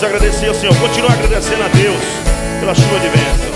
Vamos agradecer ao Senhor. Continua agradecendo a Deus pela chuva de bênção.